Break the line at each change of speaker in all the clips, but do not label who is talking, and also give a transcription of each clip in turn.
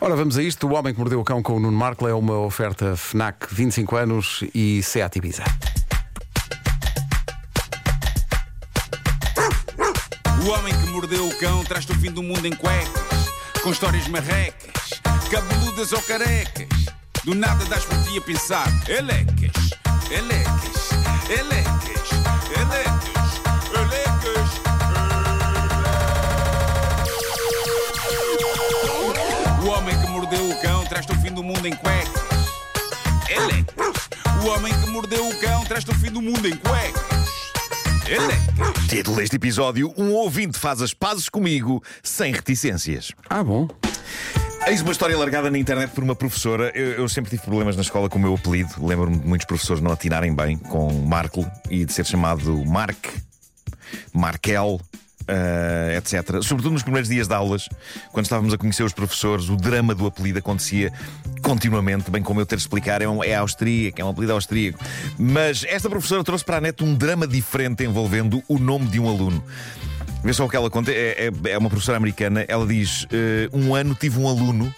Ora, vamos a isto. O Homem que Mordeu o Cão com o Nuno Marco é uma oferta FNAC 25 anos e Seat Ibiza.
O homem que mordeu o cão traz-te o fim do mundo em cuecas, com histórias marrecas, cabeludas ou carecas. Do nada das por ti a pensar, elecas, elecas, elecas, elecas, elecas. Do mundo em cuecas, elecas. O homem que mordeu o cão traz-te o fim do mundo em cuecas, elecas.
Título deste episódio: Um ouvinte faz as pazes comigo sem reticências.
Ah, bom.
Eis uma história largada na internet por uma professora. Eu, eu sempre tive problemas na escola com o meu apelido. Lembro-me de muitos professores não atinarem bem com Marco e de ser chamado Mark, Markel. Eh, etc. Sobretudo nos primeiros dias de aulas, quando estávamos a conhecer os professores, o drama do apelido acontecia continuamente, bem como eu ter de explicar, é, um, é austríaco, é um apelido austríaco. Mas esta professora trouxe para a net um drama diferente envolvendo o nome de um aluno. Vê só o que ela conta. É, é- é uma professora americana. Ela diz: eh, Um ano tive um aluno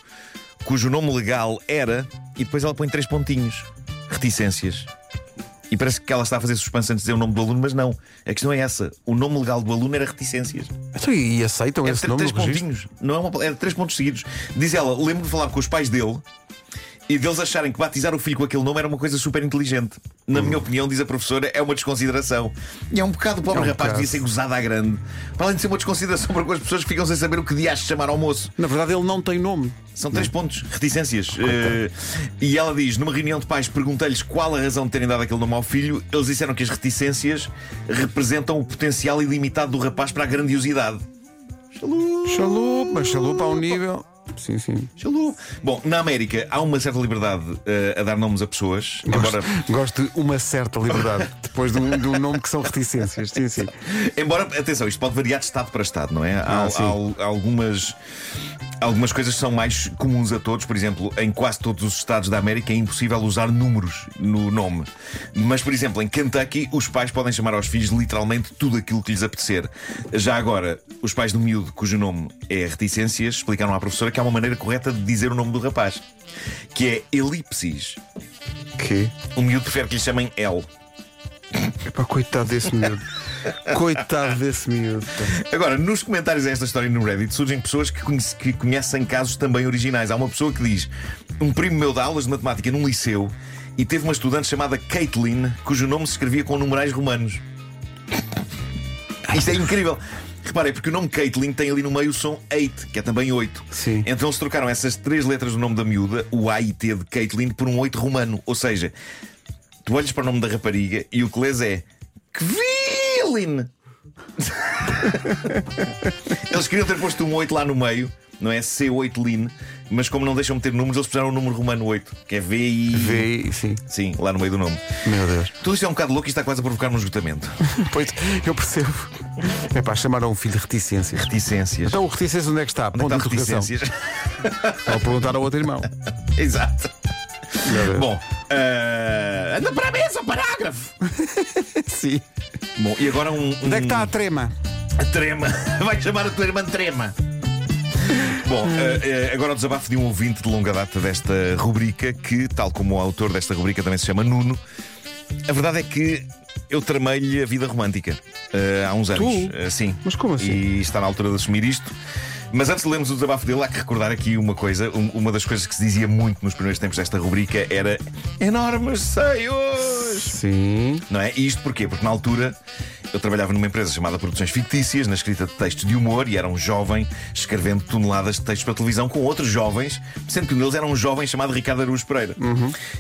cujo nome legal era. E depois ela põe três pontinhos: reticências. E parece que ela está a fazer suspense antes de dizer o nome do aluno, mas não. A questão é essa: o nome legal do aluno era reticências.
Então, e aceitam
Era
esse nome
três pontinhos. Não é uma, era três pontos seguidos. Diz ela: lembro de falar com os pais dele e deles acharem que batizar o filho com aquele nome era uma coisa super inteligente. Na minha opinião, diz a professora, é uma desconsideração. E é um bocado o pobre
É um
rapaz
bocado.
devia ser gozado à grande. Para além de ser uma desconsideração para com as pessoas que ficam sem saber o que dias chamar ao moço.
Na verdade, ele não tem nome.
São três pontos, reticências. Eh, e ela diz: numa reunião de pais, perguntei-lhes qual a razão de terem dado aquele nome ao filho. Eles disseram que as reticências representam o potencial ilimitado do rapaz para a grandiosidade.
Chalupa, mas chalupa a um nível. Sim, sim.
Chalu. Bom, na América há uma certa liberdade eh, a dar nomes a pessoas, embora,
Gosto, gosto de uma certa liberdade depois de um, de um nome que são reticências. Sim, sim.
embora, atenção, isto pode variar de Estado para Estado, não é? Há,
Ah,
há- há algumas. Algumas coisas são mais comuns a todos, por exemplo, em quase todos os estados da América é impossível usar números no nome. Mas, por exemplo, em Kentucky, os pais podem chamar aos filhos literalmente tudo aquilo que lhes apetecer. Já agora, os pais do miúdo, cujo nome é reticências, explicaram à professora que há uma maneira correta de dizer o nome do rapaz, que é elipsis.
Que?
O miúdo prefere que lhe chamem L.
Epá, coitado desse miúdo. Coitado desse miúdo.
Agora, nos comentários a esta história no Reddit surgem pessoas que, conhece- que conhecem casos também originais. Há uma pessoa que diz: Um primo meu dá aulas de matemática num liceu e teve uma estudante chamada Caitlin, cujo nome se escrevia com numerais romanos. Isto é incrível. Reparem, porque o nome Caitlin tem ali no meio o som 8, que é também 8.
Sim.
Então se trocaram essas três letras do nome da miúda, o A e T de Caitlin, por um 8 romano. Ou seja, tu olhas para o nome da rapariga e o que lês é Kvilin. Eles queriam ter posto um 8 lá no meio, não é? C8 Lin, mas como não deixam meter números, eles puseram o número romano 8, que é VI.
Vê, sim.
Sim, lá no meio do nome.
Meu Deus.
Tudo isto é um bocado louco e está quase a provocar um esgotamento.
Pois, eu percebo. Epá, chamaram um filho de reticências.
Reticências.
Então o reticências onde é que está? Ponto de
Então,
interrogação.
reticências.
Ao perguntar ao outro irmão.
Exato.
Meu Deus.
Bom, ah, anda para a mesa, parágrafo.
Sim.
Bom, e agora um.
Onde é que
um-
está a trema?
A Trema. Vai chamar a tua irmã Trema. Bom, eh, eh, agora o desabafo de um ouvinte de longa data desta rubrica, que, tal como o autor desta rubrica também se chama Nuno, a verdade é que eu tramei-lhe a vida romântica eh, há uns anos.
Tu?
Sim.
Mas como assim?
E está na altura de assumir isto. Mas antes de lermos o desabafo dele, há que recordar aqui uma coisa. Um- uma das coisas que se dizia muito nos primeiros tempos desta rubrica era enormes seios.
Sim.
Não é? E isto porquê? Porque na altura eu trabalhava numa empresa chamada Produções Fictícias, na escrita de textos de humor, e era um jovem escrevendo toneladas de textos para televisão com outros jovens, sendo que um deles era um jovem chamado Ricardo Araújo Pereira.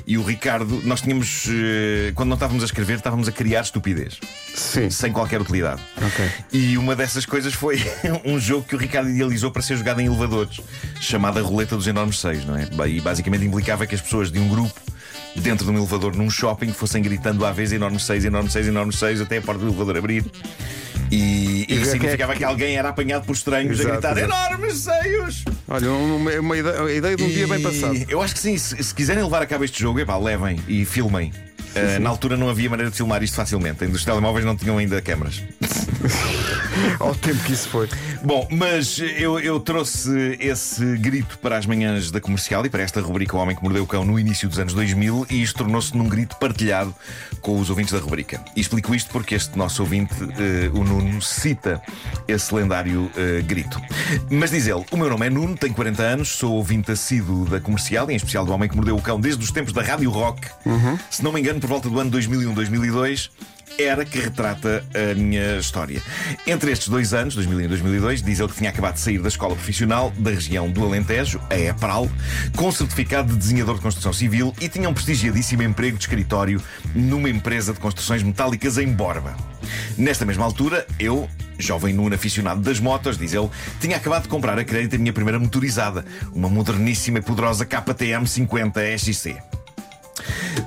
E o Ricardo, nós tínhamos, eh, quando não estávamos a escrever, estávamos a criar estupidez,
Sim.
sem qualquer utilidade.
Ok.
E uma dessas coisas foi um jogo que o Ricardo idealizou para ser jogado em elevadores, chamado a Roleta dos Enormes Seis, não é? E basicamente implicava que as pessoas de um grupo dentro de um elevador num shopping fossem gritando à vez enormes seis, enormes seis, enormes seis, até a porta do elevador abrir. E, e
quem é
isso
que-
significava que alguém era apanhado por estranhos
Exato,
a gritar
exato.
enormes seios!
Olha, uma, uma ideia, uma ideia de um dia bem
E
passado.
Eu acho que sim, se, se quiserem levar a cabo este jogo, epá, levem e filmem. Uh, na altura não havia maneira de filmar isto facilmente. Ainda Os telemóveis não tinham ainda câmaras.
Ao tempo que isso foi.
Bom, mas eu, eu trouxe esse grito para as manhãs da comercial e para esta rubrica O Homem que Mordeu o Cão no início dos anos 2000 e isto tornou-se num grito partilhado com os ouvintes da rubrica. E explico isto porque este nosso ouvinte, eh, o Nuno, cita esse lendário eh, grito. Mas diz ele: O meu nome é Nuno, tenho 40 anos, sou ouvinte assíduo da comercial, em especial do Homem que Mordeu o Cão, desde os tempos da Rádio Rock. Se não me engano, por volta do ano 2001, 2002 era que retrata a minha história. Entre estes dois anos, 2001 e 2002, diz ele que tinha acabado de sair da escola profissional da região do Alentejo, a EPRAL, com certificado de desenhador de construção civil e tinha um prestigiadíssimo emprego de escritório numa empresa de construções metálicas em Borba. Nesta mesma altura, eu, jovem nuno aficionado das motos, diz ele, tinha acabado de comprar a crédito a minha primeira motorizada, uma moderníssima e poderosa KTM 50 SXC.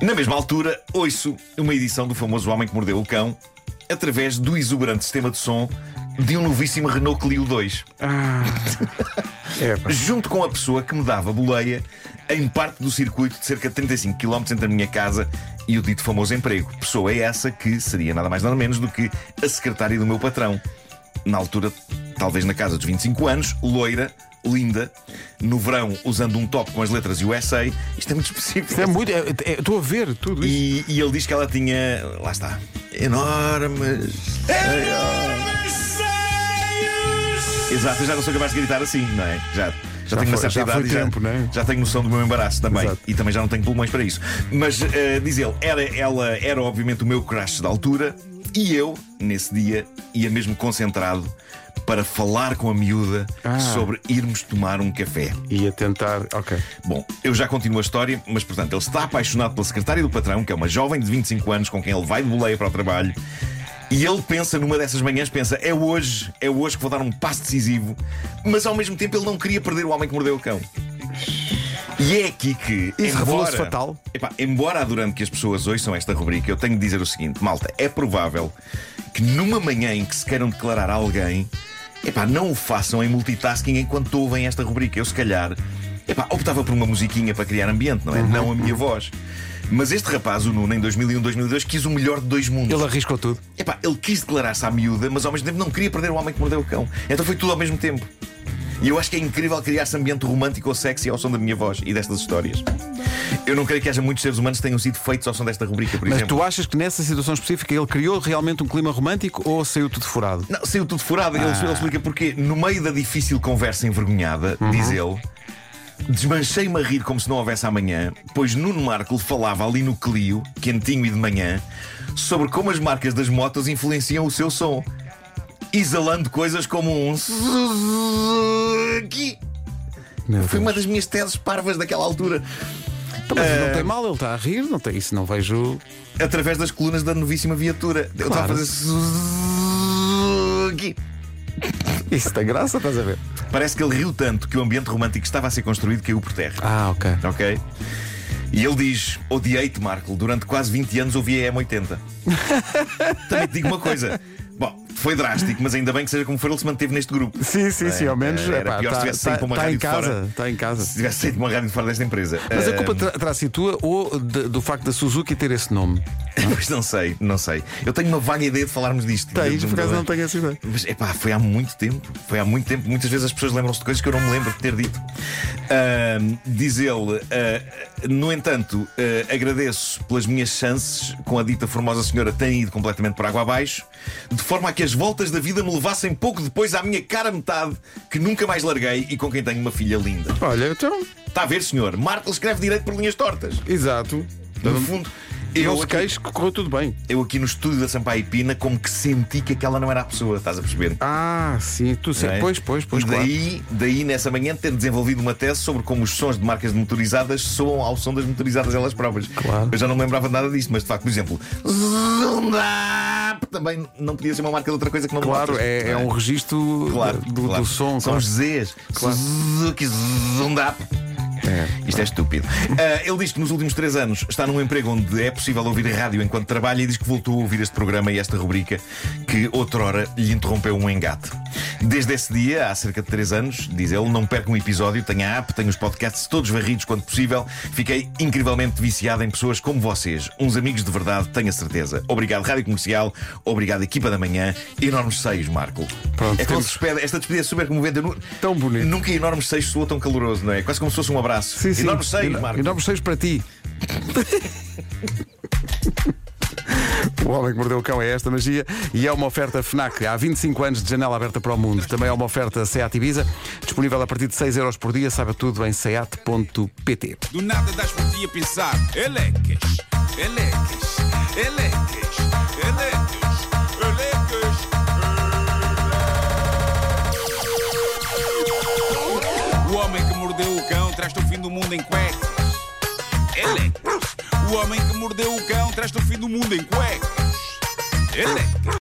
Na mesma altura, ouço uma edição do famoso Homem que Mordeu o Cão através do exuberante sistema de som de um novíssimo Renault Clio 2.
É, pá.
Junto com a pessoa que me dava boleia em parte do circuito de cerca de 35 km entre a minha casa e o dito famoso emprego. Pessoa essa que seria nada mais nada menos do que a secretária do meu patrão. Na altura, talvez na casa dos 25 anos, loira, linda, no verão usando um top com as letras USA. Isto é muito específico.
Isto é muito. é- é- Estou a ver tudo isso.
E, e ele diz que ela tinha. Lá está. Enormes. Exato, eu já não sou capaz de gritar assim, não é? Já. Já, tenho uma
foi-
certa
já
idade
foi
e já,
tempo, não é?
já tenho noção do meu embaraço também.
Exato.
E também já não tenho pulmões para isso. Mas, eh, diz ele, era, ela era obviamente o meu crush da altura e eu, nesse dia, ia mesmo concentrado para falar com a miúda
Ah.
sobre irmos tomar um café.
Ia tentar. Ok.
Bom, eu já continuo a história, mas portanto, ele está apaixonado pela secretária do patrão, que é uma jovem de 25 anos com quem ele vai de boleia para o trabalho. E ele pensa numa dessas manhãs, pensa, é hoje, é hoje que vou dar um passo decisivo, mas ao mesmo tempo ele não queria perder o homem que mordeu o cão. E é aqui que.
Isso revelou-se fatal.
Epá, embora adorando que as pessoas ouçam esta rubrica, eu tenho de dizer o seguinte: malta, é provável que numa manhã em que se queiram declarar a alguém, epá, não o façam em multitasking enquanto ouvem esta rubrica. Eu, se calhar, epá, optava por uma musiquinha para criar ambiente, não é? Não a minha voz. Mas este rapaz, o Nuno, em 2001, 2002, quis o melhor de dois mundos.
Ele arriscou tudo.
Epá, ele quis declarar-se à miúda, mas ao mesmo tempo não queria perder o homem que mordeu o cão. Então foi tudo ao mesmo tempo. E eu acho que é incrível criar-se ambiente romântico ou sexy ao som da minha voz e destas histórias. Eu não creio que haja muitos seres humanos que tenham sido feitos ao som desta rubrica, por
Mas
exemplo.
tu achas que nessa situação específica ele criou realmente um clima romântico ou saiu tudo furado?
Não, saiu tudo furado. Ele,
Ah.
ele explica porque, no meio da difícil conversa envergonhada,
Uhum.
diz ele. Desmanchei-me a rir como se não houvesse amanhã, pois Nuno Marco falava ali no Clio, quentinho e de manhã, sobre como as marcas das motos influenciam o seu som, exalando coisas como um Suzuki.
Meu
Foi
Deus.
uma das minhas teses parvas daquela altura.
Então, Mas não tem mal, ele está a rir, não tem, isso não vejo.
Através das colunas da novíssima viatura. Eu estava a fazer Suzuki.
Isso tem graça, estás a ver?
Parece que ele riu tanto que o ambiente romântico que estava a ser construído caiu por terra.
Ah, ok.
Ok? E ele diz: Odiei-te, Marco. Durante quase 20 anos ouvi a M80. Também te digo uma coisa. Foi drástico, mas ainda bem que seja como for, ele se manteve neste grupo.
Sim, sim, sim, ao menos.
Era
epá,
pior se
tá-
tivesse saído
tá-
para uma
tá
rádio
em
de fora.
casa, está em casa.
Se tivesse saído de uma rádio de fora desta empresa.
Mas a culpa terá, terá sido tua ou de- do facto da Suzuki ter esse nome?
Pois não sei, não sei. Eu tenho uma vaga ideia de falarmos disto.
Tens, por acaso não tenho essa ideia.
Mas epá, foi há muito tempo. Foi há muito tempo. Muitas vezes as pessoas lembram-se de coisas que eu não me lembro de ter dito. Ahm, diz ele, ah, no entanto, ah, agradeço pelas minhas chances com a dita formosa senhora terem ido completamente por água abaixo, de forma a que as voltas da vida me levassem pouco depois à minha cara metade, que nunca mais larguei e com quem tenho uma filha linda.
Olha, então.
Está a ver, senhor? Marco escreve direito por linhas tortas.
Exato.
No fundo,
Eu
aqui,
queixo que correu tudo bem.
eu aqui no estúdio da Sampaio e Pina, como que senti que aquela não era a pessoa, estás a perceber?
Ah, sim, tu.
Não é?
Pois, pois, pois,
e
claro.
daí, daí, nessa manhã, ter desenvolvido uma tese sobre como os sons de marcas de motorizadas soam ao som das motorizadas elas próprias.
Claro.
Eu já não me lembrava nada disto, mas de facto, por exemplo, Zundap também não podia ser uma marca de outra coisa que não
Claro, é, é um registro
Claro,
do,
claro.
do som.
São os Zs.
Claro.
Suzuki Zundap.
É.
Isto é estúpido. Ah, ele diz que nos últimos três anos está num emprego onde é possível ouvir a rádio enquanto trabalha e diz que voltou a ouvir este programa e esta rubrica que outrora lhe interrompeu um engate. Desde esse dia, há cerca de três anos, diz ele, não perco um episódio, tenho a app, tenho os podcasts todos varridos quando possível. Fiquei incrivelmente viciado em pessoas como vocês, uns amigos de verdade, tenho a certeza. Obrigado, Rádio Comercial, obrigado, equipa da manhã. Enormes seios, Marco.
Pronto,
é
temos-
despede, esta despedida é super comovente. Eu
Tão bonito.
Nunca enormes seios soou tão caloroso, não é? Quase como se fosse um abraço.
Sim, sim.
Enormes seios, Marco.
Enormes seios para ti. O Homem que Mordeu o Cão é esta magia e é uma oferta FNAC. Há 25 anos de janela aberta para o mundo. Também é uma oferta SEAT Ibiza, disponível a partir de 6 euros por dia. Saiba tudo em seat.pt.
Do nada das por ti a pensar. Elecas, elecas, elecas, elecas, elecas. O homem que mordeu o cão traz-te o fim do mundo em cuecas. Elecas. O homem que mordeu o cão traz-te o fim do mundo em cuecas. Elecas.